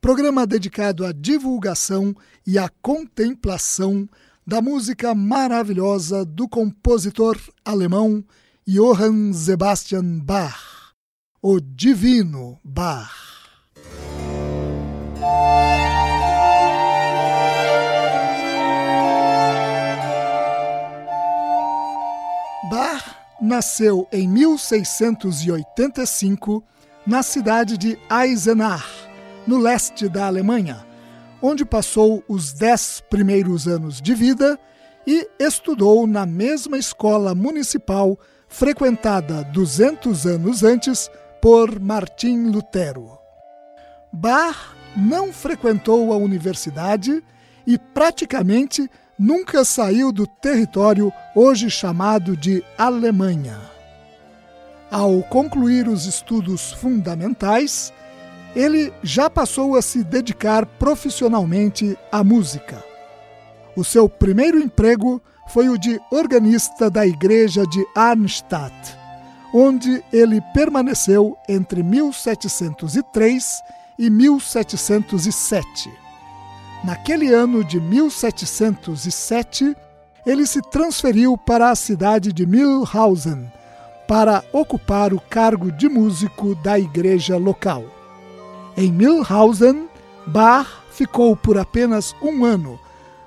programa dedicado à divulgação e à contemplação da música maravilhosa do compositor alemão Johann Sebastian Bach, o Divino Bach. Bach nasceu em 1685 na cidade de Eisenach, no leste da Alemanha, onde passou os dez primeiros anos de vida e estudou na mesma escola municipal frequentada 200 anos antes por Martim Lutero. Bach não frequentou a universidade e praticamente nunca saiu do território hoje chamado de Alemanha. Ao concluir os estudos fundamentais, ele já passou a se dedicar profissionalmente à música. O seu primeiro emprego foi o de organista da igreja de Arnstadt, onde ele permaneceu entre 1703 e 1707. Naquele ano de 1707, ele se transferiu para a cidade de Milhausen para ocupar o cargo de músico da igreja local. Em Milhausen, Bach ficou por apenas um ano,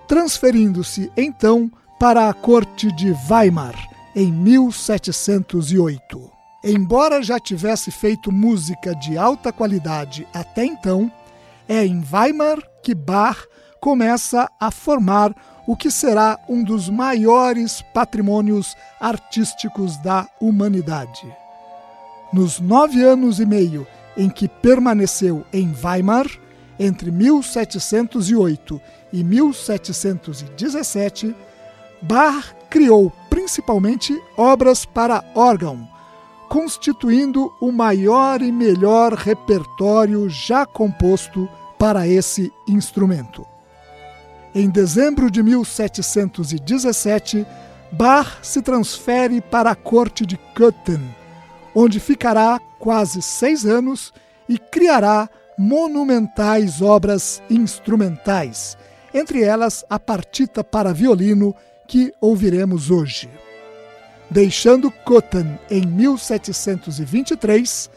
transferindo-se então para a corte de Weimar em 1708. Embora já tivesse feito música de alta qualidade até então, é em Weimar que Bach começa a formar o que será um dos maiores patrimônios artísticos da humanidade. Nos nove anos e meio em que permaneceu em Weimar entre 1708 e 1717, Bach criou principalmente obras para órgão, constituindo o maior e melhor repertório já composto para esse instrumento. Em dezembro de 1717, Bach se transfere para a corte de Köthen, onde ficará quase seis anos e criará monumentais obras instrumentais, entre elas a partita para violino que ouviremos hoje. Deixando Cotten em 1723,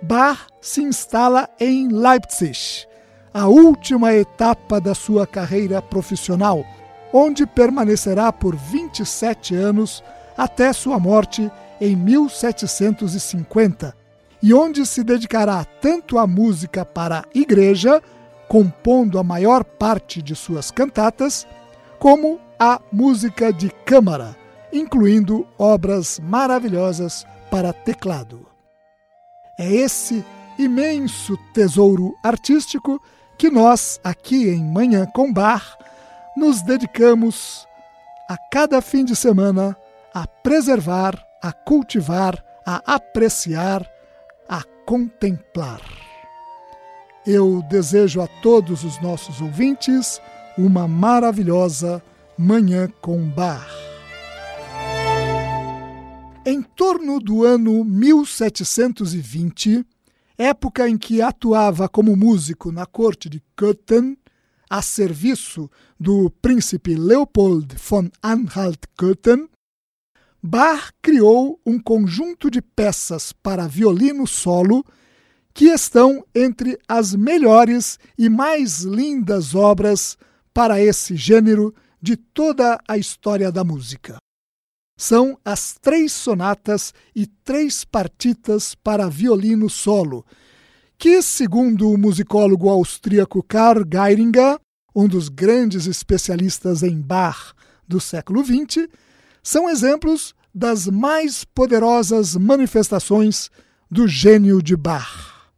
Bach se instala em Leipzig, a última etapa da sua carreira profissional, onde permanecerá por 27 anos até sua morte em 1750, e onde se dedicará tanto à música para a igreja, compondo a maior parte de suas cantatas, como à música de câmara, incluindo obras maravilhosas para teclado. É esse imenso tesouro artístico que nós, aqui em Manhã com Bar, nos dedicamos a cada fim de semana a preservar, a cultivar, a apreciar contemplar. Eu desejo a todos os nossos ouvintes uma maravilhosa Manhã com Bar. Em torno do ano 1720, época em que atuava como músico na corte de Köthen, a serviço do príncipe Leopold von Anhalt-Köthen, Bach criou um conjunto de peças para violino solo que estão entre as melhores e mais lindas obras para esse gênero de toda a história da música. São as três sonatas e três partitas para violino solo, que, segundo o musicólogo austríaco Karl Geiringer, um dos grandes especialistas em Bach do século XX, são exemplos das mais poderosas manifestações do gênio de Bach.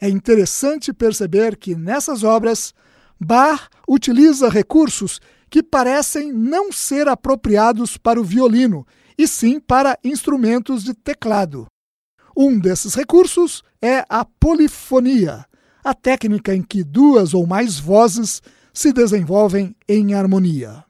É interessante perceber que nessas obras, Bach utiliza recursos que parecem não ser apropriados para o violino, e sim para instrumentos de teclado. Um desses recursos é a polifonia, a técnica em que duas ou mais vozes se desenvolvem em harmonia.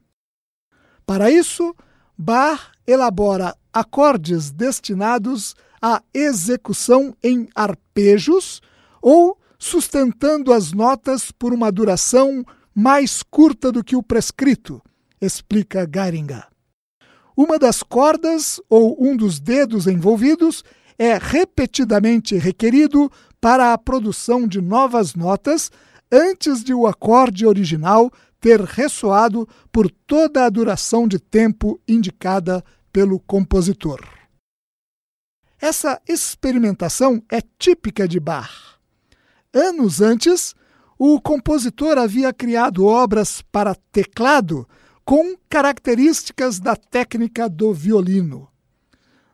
Para isso, Bach elabora acordes destinados à execução em arpejos ou sustentando as notas por uma duração mais curta do que o prescrito, explica Garinga. Uma das cordas ou um dos dedos envolvidos é repetidamente requerido para a produção de novas notas antes de o acorde original ter ressoado por toda a duração de tempo indicada pelo compositor. Essa experimentação é típica de Bach. Anos antes, o compositor havia criado obras para teclado com características da técnica do violino.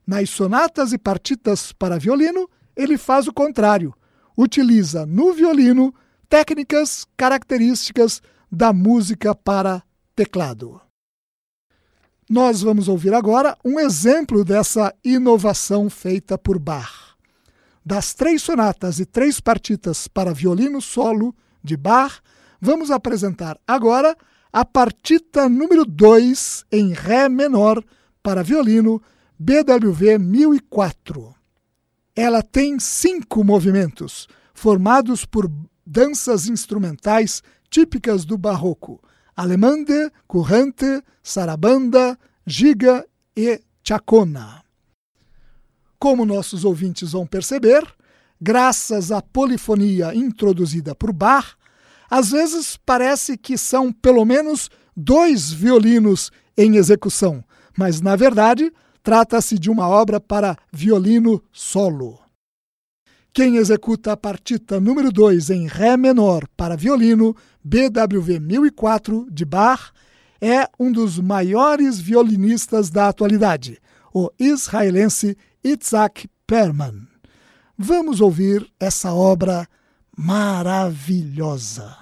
Nas sonatas e partitas para violino, ele faz o contrário. Utiliza no violino técnicas características da música para teclado. Nós vamos ouvir agora um exemplo dessa inovação feita por Bach. Das três sonatas e três partitas para violino solo de Bach, vamos apresentar agora a partita número 2 em Ré menor para violino BWV 1004. Ela tem cinco movimentos, formados por danças instrumentais típicas do barroco: alemande, currante, sarabanda, giga e chacona. Como nossos ouvintes vão perceber, graças à polifonia introduzida por Bach, às vezes parece que são pelo menos dois violinos em execução, mas na verdade trata-se de uma obra para violino solo. Quem executa a partita número 2 em Ré menor para violino BWV 1004 de Bach é um dos maiores violinistas da atualidade, o israelense Itzhak Perman. Vamos ouvir essa obra maravilhosa.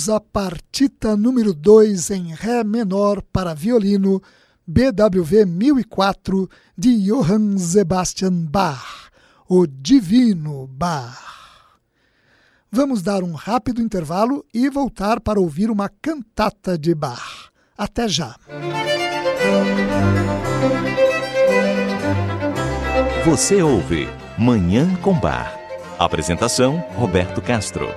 Ouvimos a partita número 2 em Ré menor para violino, BWV 1004, de Johann Sebastian Bach, o Divino Bach. Vamos dar um rápido intervalo e voltar para ouvir uma cantata de Bach. Até já! Você ouve Manhã com Bar. Apresentação: Roberto Castro.